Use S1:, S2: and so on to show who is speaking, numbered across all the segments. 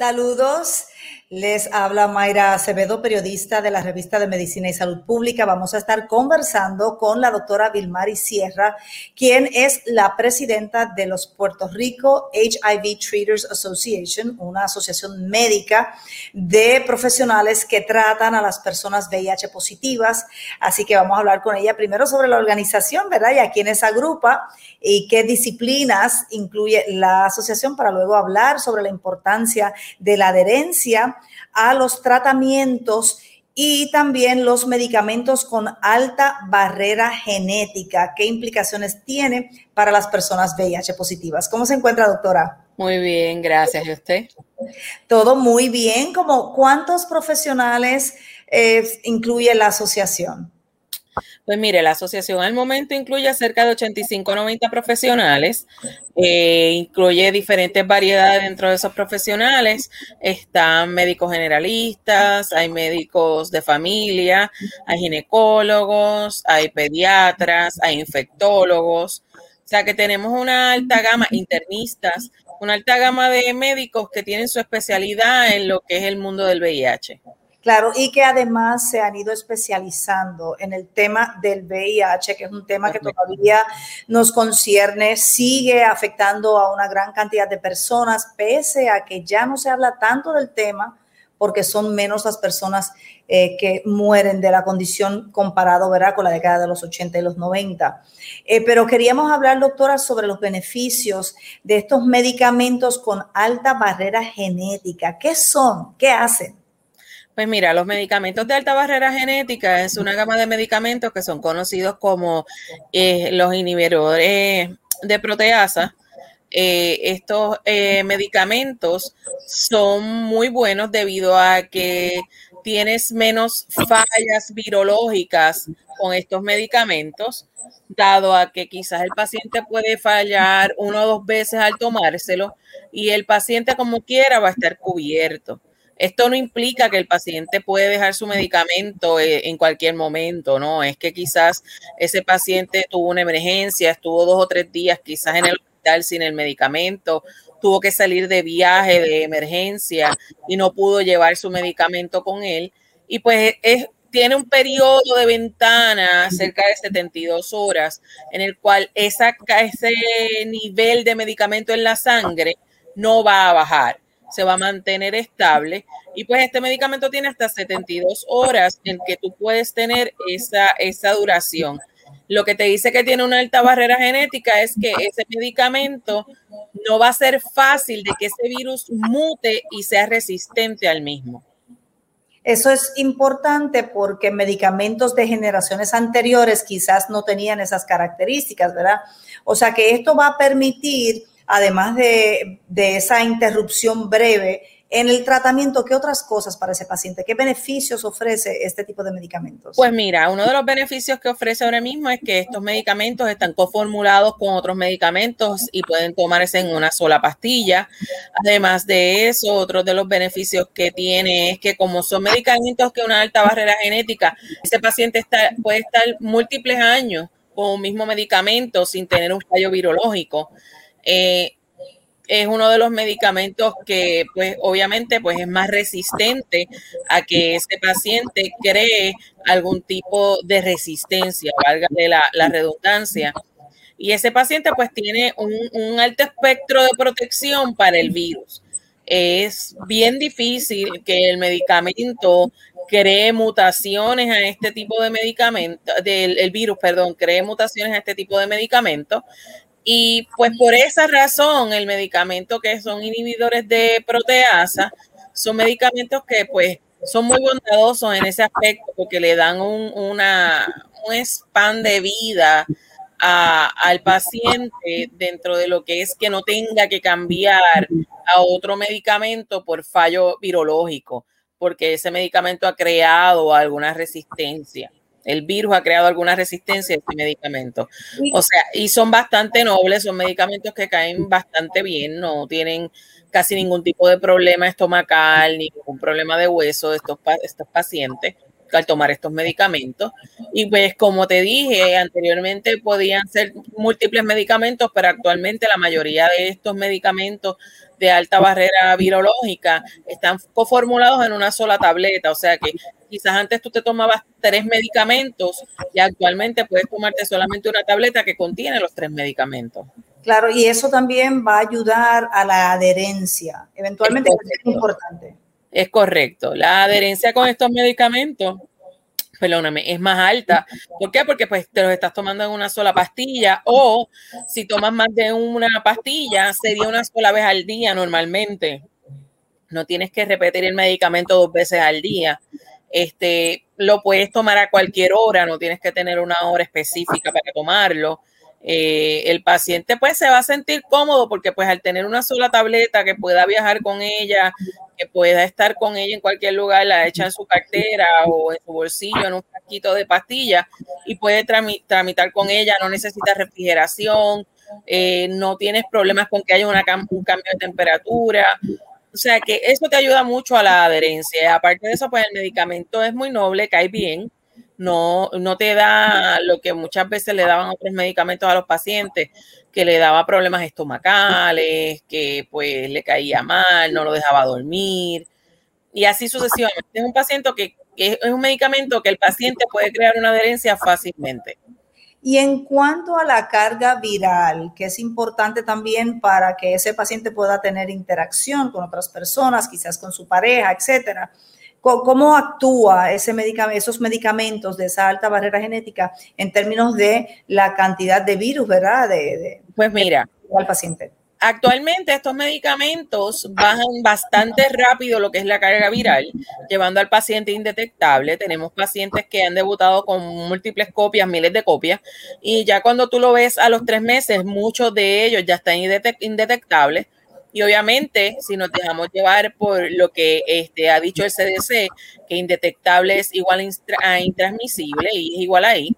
S1: Saludos. Les habla Mayra Acevedo, periodista de la revista de Medicina y Salud Pública. Vamos a estar conversando con la doctora Vilmari Sierra, quien es la presidenta de los Puerto Rico HIV Treaters Association, una asociación médica de profesionales que tratan a las personas VIH positivas. Así que vamos a hablar con ella primero sobre la organización, ¿verdad? Y a quiénes agrupa y qué disciplinas incluye la asociación para luego hablar sobre la importancia de la adherencia a los tratamientos y también los medicamentos con alta barrera genética. ¿Qué implicaciones tiene para las personas VIH positivas? ¿Cómo se encuentra, doctora?
S2: Muy bien, gracias. ¿Y usted?
S1: Todo muy bien. ¿Cómo, ¿Cuántos profesionales eh, incluye la asociación?
S2: Pues mire, la asociación al momento incluye cerca de 85 90 profesionales, eh, incluye diferentes variedades dentro de esos profesionales. Están médicos generalistas, hay médicos de familia, hay ginecólogos, hay pediatras, hay infectólogos. O sea que tenemos una alta gama, internistas, una alta gama de médicos que tienen su especialidad en lo que es el mundo del VIH.
S1: Claro, y que además se han ido especializando en el tema del VIH, que es un tema que todavía nos concierne, sigue afectando a una gran cantidad de personas, pese a que ya no se habla tanto del tema, porque son menos las personas eh, que mueren de la condición comparado ¿verdad? con la década de los 80 y los 90. Eh, pero queríamos hablar, doctora, sobre los beneficios de estos medicamentos con alta barrera genética. ¿Qué son? ¿Qué hacen?
S2: Pues mira, los medicamentos de alta barrera genética es una gama de medicamentos que son conocidos como eh, los inhibidores de proteasa. Eh, estos eh, medicamentos son muy buenos debido a que tienes menos fallas virológicas con estos medicamentos, dado a que quizás el paciente puede fallar una o dos veces al tomárselo y el paciente como quiera va a estar cubierto. Esto no implica que el paciente puede dejar su medicamento eh, en cualquier momento, ¿no? Es que quizás ese paciente tuvo una emergencia, estuvo dos o tres días quizás en el hospital sin el medicamento, tuvo que salir de viaje, de emergencia y no pudo llevar su medicamento con él. Y pues tiene un periodo de ventana cerca de 72 horas en el cual ese nivel de medicamento en la sangre no va a bajar se va a mantener estable. Y pues este medicamento tiene hasta 72 horas en que tú puedes tener esa, esa duración. Lo que te dice que tiene una alta barrera genética es que ese medicamento no va a ser fácil de que ese virus mute y sea resistente al mismo.
S1: Eso es importante porque medicamentos de generaciones anteriores quizás no tenían esas características, ¿verdad? O sea que esto va a permitir además de, esa interrupción breve en el tratamiento, ¿qué otras cosas para ese paciente? ¿Qué beneficios ofrece este tipo de medicamentos?
S2: Pues mira, uno de los beneficios que ofrece ahora mismo es que estos medicamentos están coformulados con otros medicamentos y pueden tomarse en una sola pastilla. Además de eso, otro de los beneficios que tiene es que como son medicamentos que una alta barrera genética, ese paciente está, puede estar múltiples años con un mismo medicamento sin tener un fallo virológico. Eh, es uno de los medicamentos que, pues, obviamente, pues es más resistente a que ese paciente cree algún tipo de resistencia, valga de la, redundancia. Y ese paciente, pues, tiene un, alto espectro de protección para el virus. es bien difícil que el medicamento cree mutaciones a este tipo de medicamento, del el virus, perdón, cree mutaciones a este tipo de medicamentos. Y pues por esa razón, el medicamento que son inhibidores de proteasa son medicamentos que pues son muy bondadosos en ese aspecto porque le dan un, una, un span de vida al paciente dentro de lo que es que no tenga que cambiar a otro medicamento por fallo virológico, porque ese medicamento ha creado alguna resistencia. El virus ha creado alguna resistencia a ese medicamento. O sea, y son bastante nobles, son medicamentos que caen bastante bien, no tienen casi ningún tipo de problema estomacal, ningún problema de hueso de estos, estos pacientes al tomar estos medicamentos. Y pues como te dije anteriormente, podían ser múltiples medicamentos, pero actualmente la mayoría de estos medicamentos de alta barrera virológica están coformulados en una sola tableta, o sea que quizás antes tú te tomabas tres medicamentos y actualmente puedes tomarte solamente una tableta que contiene los tres medicamentos.
S1: Claro, y eso también va a ayudar a la adherencia. Eventualmente es, importante.
S2: Es correcto. La adherencia con estos medicamentos, perdóname, es más alta. ¿Por qué? Porque pues te los estás tomando en una sola pastilla o si tomas más de una pastilla, sería una sola vez al día normalmente. No tienes que repetir el medicamento dos veces al día. Este, lo puedes tomar a cualquier hora, no tienes que tener una hora específica para tomarlo. Eh, el paciente pues se va a sentir cómodo porque pues al tener una sola tableta que pueda viajar con ella, que pueda estar con ella en cualquier lugar, la echa en su cartera o en su bolsillo, en un saquito de pastillas y puede tramitar con ella, no necesita refrigeración, eh, no tienes problemas con que haya un cambio de temperatura. O sea que eso te ayuda mucho a la adherencia. Aparte de eso, pues el medicamento es muy noble, cae bien no, no te da lo que muchas veces le daban otros medicamentos a los pacientes, que le daba problemas estomacales, que pues le caía mal, no lo dejaba dormir, y así sucesivamente. Es un paciente que, que es un medicamento que el paciente puede crear una adherencia fácilmente.
S1: Y en cuanto a la carga viral, que es importante también para que ese paciente pueda tener interacción con otras personas, quizás con su pareja, etcétera, ¿Cómo actúa ese medicamento, esos medicamentos de esa alta barrera genética en términos de la cantidad de virus, verdad? De,
S2: pues mira,
S1: al paciente.
S2: Actualmente estos medicamentos bajan bastante rápido lo que es la carga viral, llevando al paciente indetectable. Tenemos pacientes que han debutado con múltiples copias, miles de copias, y ya cuando tú lo ves a los tres meses, muchos de ellos ya están indetectables y obviamente, si nos dejamos llevar por lo que este, ha dicho el CDC, que indetectable es igual a intransmisible y es igual ahí,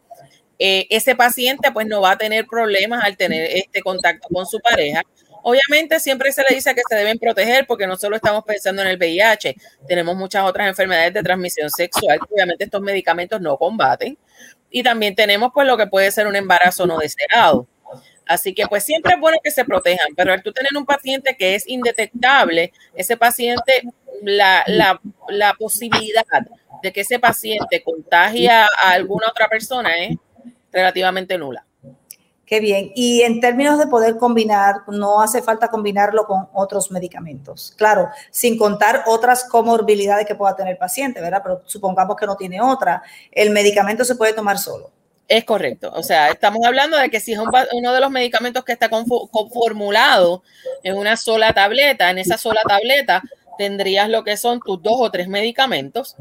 S2: eh, ese paciente pues no va a tener problemas al tener este contacto con su pareja. Obviamente siempre se le dice que se deben proteger porque no solo estamos pensando en el VIH, tenemos muchas otras enfermedades de transmisión sexual que obviamente estos medicamentos no combaten. Y también tenemos pues lo que puede ser un embarazo no deseado. Así que pues siempre es bueno que se protejan, pero al tú tener un paciente que es indetectable, ese paciente, la, la, posibilidad de que ese paciente contagie a alguna otra persona es relativamente nula.
S1: Qué bien. Y en términos de poder combinar, no hace falta combinarlo con otros medicamentos. Claro, sin contar otras comorbilidades que pueda tener el paciente, ¿verdad? Pero supongamos que no tiene otra. El medicamento se puede tomar solo.
S2: Es correcto. O sea, estamos hablando de que si es uno de los medicamentos que está conformulado en una sola tableta, en esa sola tableta tendrías lo que son tus dos o tres medicamentos.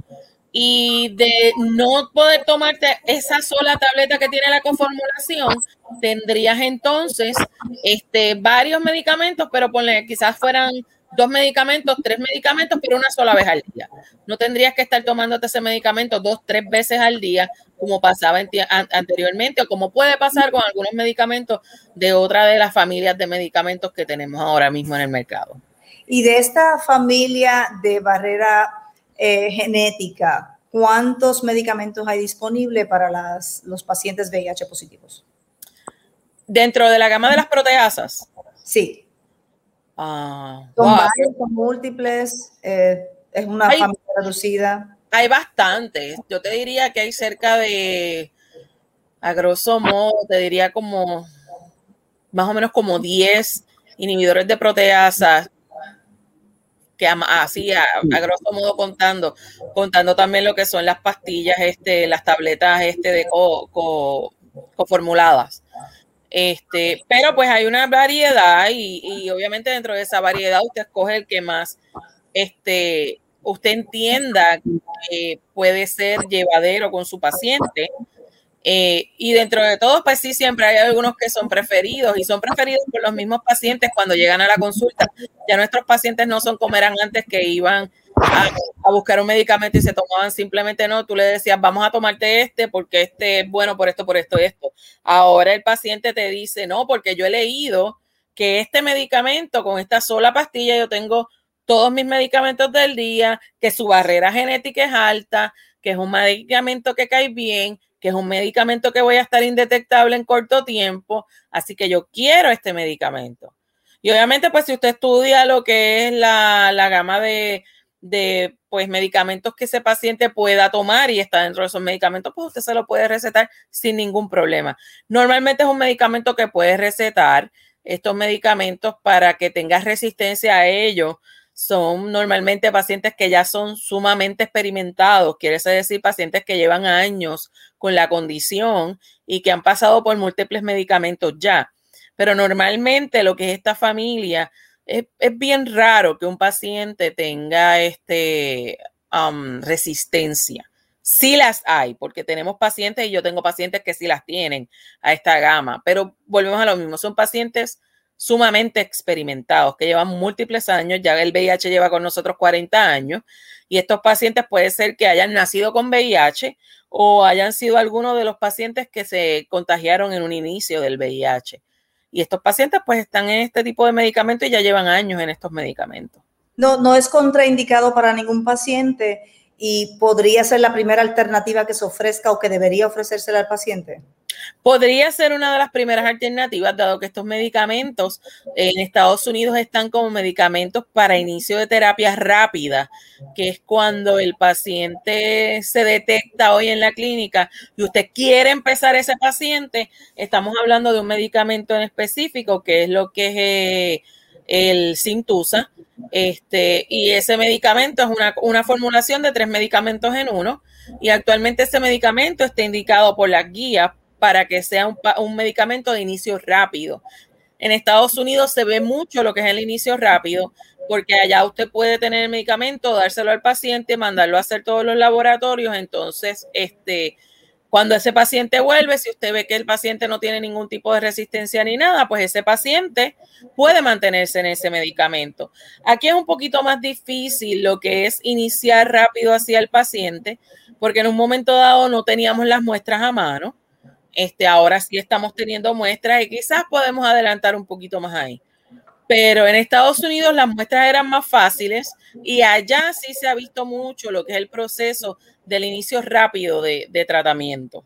S2: Y de no poder tomarte esa sola tableta que tiene la conformulación, tendrías entonces este, varios medicamentos, pero ponle, quizás fueran dos medicamentos, tres medicamentos, pero una sola vez al día. No tendrías que estar tomándote ese medicamento dos, tres veces al día, como pasaba anteriormente, o como puede pasar con algunos medicamentos de otra de las familias de medicamentos que tenemos ahora mismo en el mercado.
S1: Y de esta familia de barrera eh, genética, ¿cuántos medicamentos hay disponibles para las, los pacientes VIH positivos?
S2: Dentro de la gama de las proteasas.
S1: Sí. Ah, son múltiples, eh, es una familia reducida.
S2: Hay bastantes. Yo te diría que hay cerca de, a grosso modo, te diría como más o menos como 10 inhibidores de proteasa que así a, grosso modo contando, contando también lo que son las pastillas, este, las tabletas este de co, coformuladas. Este, pero pues hay una variedad y, y, obviamente dentro de esa variedad usted escoge el que más este, usted entienda que puede ser llevadero con su paciente eh, y dentro de todos, pues sí, siempre hay algunos que son preferidos y son preferidos por los mismos pacientes cuando llegan a la consulta. Ya nuestros pacientes no son como eran antes que iban a, buscar un medicamento y se tomaban simplemente no, tú le decías, vamos a tomarte este porque este es bueno por esto, por esto esto. Ahora el paciente te dice, no, porque yo he leído que este medicamento con esta sola pastilla yo tengo todos mis medicamentos del día, que su barrera genética es alta, que es un medicamento que cae bien, que es un medicamento que voy a estar indetectable en corto tiempo, así que yo quiero este medicamento. Y obviamente, pues si usted estudia lo que es la, gama de, de, pues, medicamentos que ese paciente pueda tomar y está dentro de esos medicamentos, pues usted se lo puede recetar sin ningún problema. Normalmente es un medicamento que puede recetar estos medicamentos para que tengas resistencia a ellos son normalmente pacientes que ya son sumamente experimentados, quiere decir pacientes que llevan años con la condición y que han pasado por múltiples medicamentos ya. Pero normalmente lo que es esta familia, es, bien raro que un paciente tenga este, um, resistencia. Sí las hay, porque tenemos pacientes y yo tengo pacientes que sí las tienen a esta gama, pero volvemos a lo mismo, son pacientes sumamente experimentados, que llevan múltiples años, ya el VIH lleva con nosotros 40 años, y estos pacientes puede ser que hayan nacido con VIH o hayan sido algunos de los pacientes que se contagiaron en un inicio del VIH. Y estos pacientes pues están en este tipo de medicamentos y ya llevan años en estos medicamentos.
S1: No, no es contraindicado para ningún paciente y podría ser la primera alternativa que se ofrezca o que debería ofrecérsela al paciente.
S2: Podría ser una de las primeras alternativas, dado que estos medicamentos en Estados Unidos están como medicamentos para inicio de terapia rápida, que es cuando el paciente se detecta hoy en la clínica y usted quiere empezar ese paciente, estamos hablando de un medicamento en específico, que es lo que es eh, el Sintusa, este, y ese medicamento es una, una formulación de tres medicamentos en uno, y actualmente ese medicamento está indicado por las guías para que sea un, medicamento de inicio rápido. En Estados Unidos se ve mucho lo que es el inicio rápido, porque allá usted puede tener el medicamento, dárselo al paciente, mandarlo a hacer todos los laboratorios. Entonces, este, cuando ese paciente vuelve, si usted ve que el paciente no tiene ningún tipo de resistencia ni nada, pues ese paciente puede mantenerse en ese medicamento. Aquí es un poquito más difícil lo que es iniciar rápido hacia el paciente, porque en un momento dado no teníamos las muestras a mano. Este, ahora sí estamos teniendo muestras y quizás podemos adelantar un poquito más ahí. Pero en Estados Unidos las muestras eran más fáciles y allá sí se ha visto mucho lo que es el proceso del inicio rápido de, tratamiento.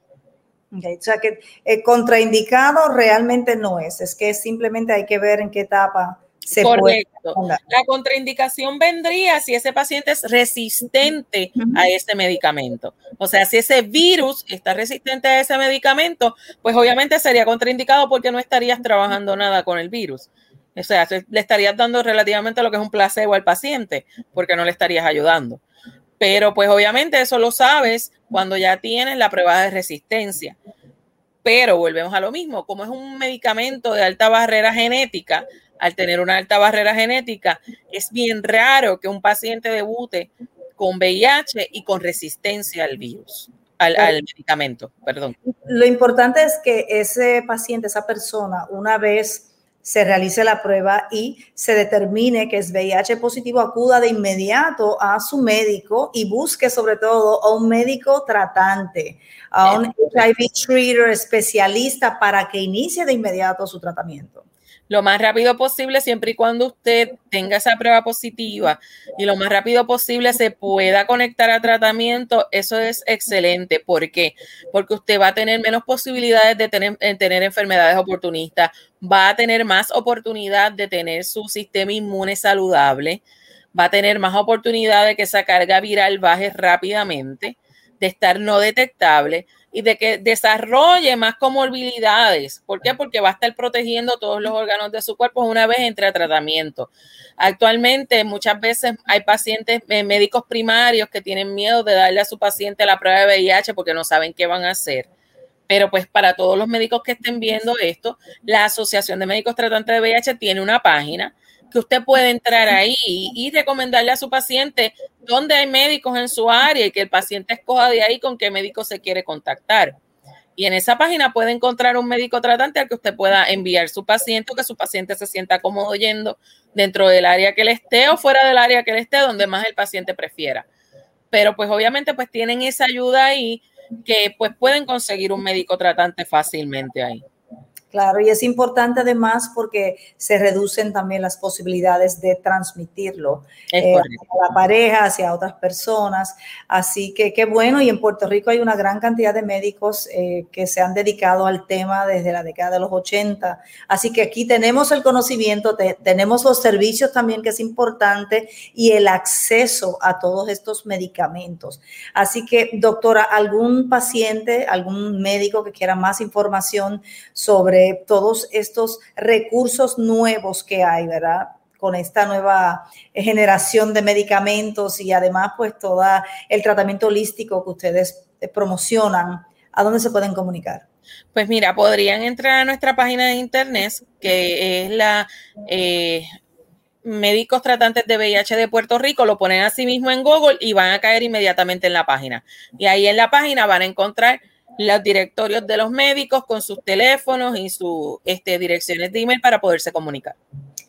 S1: o sea que eh, contraindicado realmente no es, es que simplemente hay que ver en qué etapa
S2: Correcto. La contraindicación vendría si ese paciente es resistente a ese medicamento. O sea, si ese virus está resistente a ese medicamento, pues obviamente sería contraindicado porque no estarías trabajando nada con el virus. O sea, le estarías dando relativamente lo que es un placebo al paciente porque no le estarías ayudando. Pero pues obviamente eso lo sabes cuando ya tienes la prueba de resistencia. Pero volvemos a lo mismo, como es un medicamento de alta barrera genética, al tener una alta barrera genética, es bien raro que un paciente debute con VIH y con resistencia al virus, al, medicamento, perdón.
S1: Lo importante es que ese paciente, esa persona, una vez se realice la prueba y se determine que es VIH positivo, acuda de inmediato a su médico y busque sobre todo a un médico tratante, a un HIV treater especialista para que inicie de inmediato su tratamiento
S2: lo más rápido posible, siempre y cuando usted tenga esa prueba positiva y lo más rápido posible se pueda conectar a tratamiento, eso es excelente. ¿Por qué? Porque usted va a tener menos posibilidades de tener, eh, tener enfermedades oportunistas, va a tener más oportunidad de tener su sistema inmune saludable, va a tener más oportunidad de que esa carga viral baje rápidamente de estar no detectable y de que desarrolle más comorbilidades. ¿Por qué? Porque va a estar protegiendo todos los órganos de su cuerpo una vez entre a tratamiento. Actualmente muchas veces hay pacientes eh, médicos primarios que tienen miedo de darle a su paciente la prueba de VIH porque no saben qué van a hacer. Pero pues para todos los médicos que estén viendo esto, la Asociación de Médicos Tratantes de VIH tiene una página que usted puede entrar ahí y recomendarle a su paciente dónde hay médicos en su área y que el paciente escoja de ahí con qué médico se quiere contactar. Y en esa página puede encontrar un médico tratante al que usted pueda enviar su paciente o que su paciente se sienta cómodo yendo dentro del área que le esté o fuera del área que le esté, donde más el paciente prefiera. Pero pues obviamente pues tienen esa ayuda ahí que pues pueden conseguir un médico tratante fácilmente ahí.
S1: Claro, y es importante además porque se reducen también las posibilidades de transmitirlo eh, a la pareja, hacia otras personas. Así que qué bueno, y en Puerto Rico hay una gran cantidad de médicos eh, que se han dedicado al tema desde la década de los 80. Así que aquí tenemos el conocimiento, tenemos los servicios también, que es importante, y el acceso a todos estos medicamentos. Así que, doctora, ¿algún paciente, algún médico que quiera más información sobre todos estos recursos nuevos que hay, ¿verdad? Con esta nueva generación de medicamentos y además pues todo el tratamiento holístico que ustedes eh, promocionan, ¿a dónde se pueden comunicar?
S2: Pues mira, podrían entrar a nuestra página de internet, que es la eh, Médicos Tratantes de VIH de Puerto Rico, lo ponen así mismo en Google y van a caer inmediatamente en la página. Y ahí en la página van a encontrar los directorios de los médicos con sus teléfonos y sus este, direcciones de email para poderse comunicar.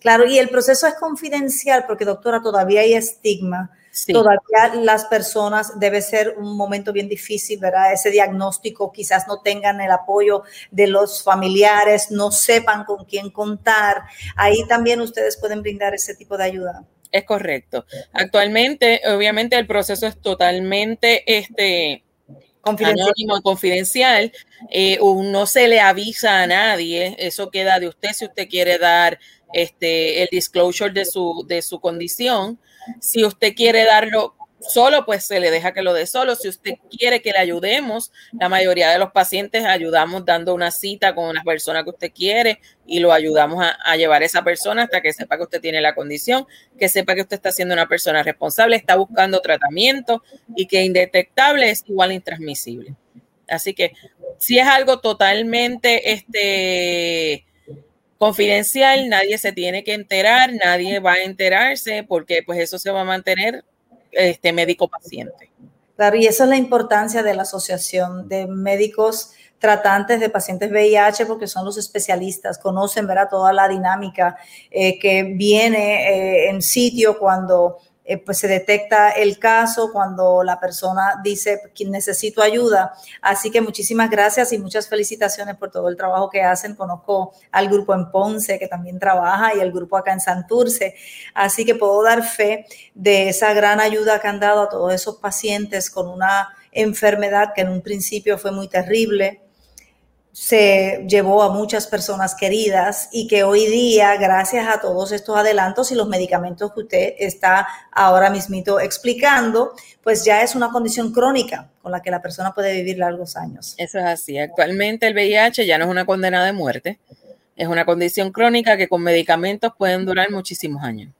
S1: Claro, y el proceso es confidencial porque, doctora, todavía hay estigma. Todavía las personas debe ser un momento bien difícil, ¿verdad? Ese diagnóstico, quizás no tengan el apoyo de los familiares, no sepan con quién contar. Ahí también ustedes pueden brindar ese tipo de ayuda.
S2: Es correcto. Actualmente, obviamente, el proceso es totalmente este, confidencial. anónimo, confidencial, eh, no se le avisa a nadie, eso queda de usted si usted quiere dar este, el disclosure de su, de su condición. Si usted quiere darlo solo, pues se le deja que lo dé solo. Si usted quiere que le ayudemos, la mayoría de los pacientes ayudamos dando una cita con una persona que usted quiere y lo ayudamos a, llevar a esa persona hasta que sepa que usted tiene la condición, que sepa que usted está siendo una persona responsable, está buscando tratamiento y que indetectable es igual intransmisible. Así que si es algo totalmente este, confidencial, nadie se tiene que enterar, nadie va a enterarse porque pues eso se va a mantener este médico paciente.
S1: Claro, y esa es la importancia de la Asociación de Médicos Tratantes de Pacientes VIH, porque son los especialistas, conocen ¿verdad? toda la dinámica eh, que viene eh, en sitio cuando eh, pues se detecta el caso cuando la persona dice que necesito ayuda. Así que muchísimas gracias y muchas felicitaciones por todo el trabajo que hacen. Conozco al grupo en Ponce que también trabaja y el grupo acá en Santurce. Así que puedo dar fe de esa gran ayuda que han dado a todos esos pacientes con una enfermedad que en un principio fue muy terrible, se llevó a muchas personas queridas y que hoy día, gracias a todos estos adelantos y los medicamentos que usted está ahora mismito explicando, pues ya es una condición crónica con la que la persona puede vivir largos años.
S2: Eso es así. Actualmente el VIH ya no es una condena de muerte, es una condición crónica que con medicamentos pueden durar muchísimos años.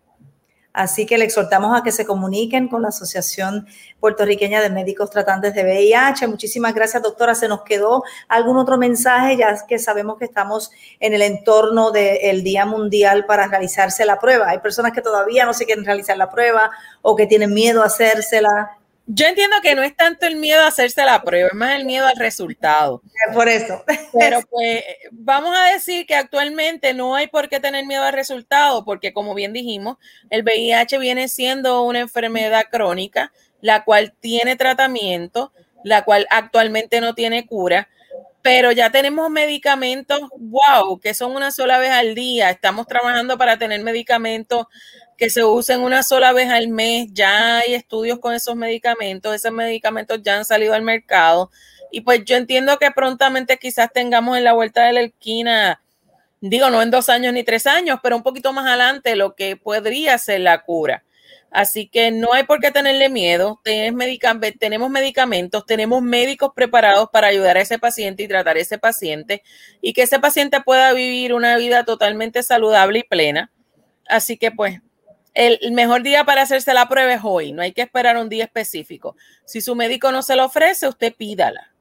S1: Así que le exhortamos a que se comuniquen con la Asociación Puertorriqueña de Médicos Tratantes de VIH. Muchísimas gracias, doctora. ¿Se nos quedó algún otro mensaje? Ya que sabemos que estamos en el entorno del Día Mundial para realizarse la prueba. Hay personas que todavía no se quieren realizar la prueba o que tienen miedo a hacérsela.
S2: Yo entiendo que no es tanto el miedo a hacerse la prueba, es más el miedo al resultado.
S1: Por eso.
S2: Pero pues vamos a decir que actualmente no hay por qué tener miedo al resultado, porque como bien dijimos, el VIH viene siendo una enfermedad crónica, la cual tiene tratamiento, la cual actualmente no tiene cura, pero ya tenemos medicamentos, wow, que son una sola vez al día. Estamos trabajando para tener medicamentos que se usen una sola vez al mes. Ya hay estudios con esos medicamentos, esos medicamentos ya han salido al mercado. Y pues yo entiendo que prontamente quizás tengamos en la vuelta de la esquina, digo, no en dos años ni tres años, pero un poquito más adelante lo que podría ser la cura. Así que no hay por qué tenerle miedo. tenemos medicamentos, tenemos médicos preparados para ayudar a ese paciente y tratar a ese paciente y que ese paciente pueda vivir una vida totalmente saludable y plena. Así que pues el mejor día para hacerse la prueba es hoy, no hay que esperar un día específico. Si su médico no se lo ofrece, usted pídala.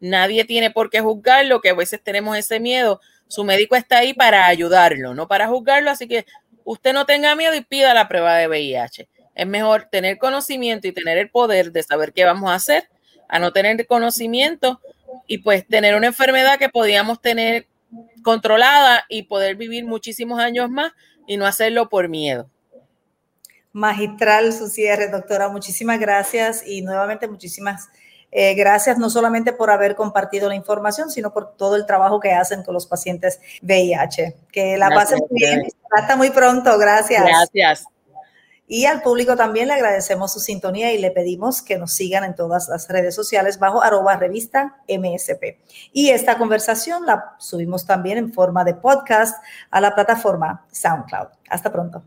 S2: Nadie tiene por qué juzgarlo, que a veces tenemos ese miedo. Su médico está ahí para ayudarlo, no para juzgarlo, así que usted no tenga miedo y pida la prueba de VIH. Es mejor tener conocimiento y tener el poder de saber qué vamos a hacer, a no tener conocimiento y pues tener una enfermedad que podíamos tener controlada y poder vivir muchísimos años más y no hacerlo por miedo.
S1: Magistral su cierre, doctora. Muchísimas gracias y nuevamente muchísimas eh, gracias no solamente por haber compartido la información, sino por todo el trabajo que hacen con los pacientes VIH. Que la pasen bien. Hasta muy pronto. Gracias.
S2: Gracias.
S1: Y al público también le agradecemos su sintonía y le pedimos que nos sigan en todas las redes sociales bajo arroba revista MSP. Y esta conversación la subimos también en forma de podcast a la plataforma SoundCloud. Hasta pronto.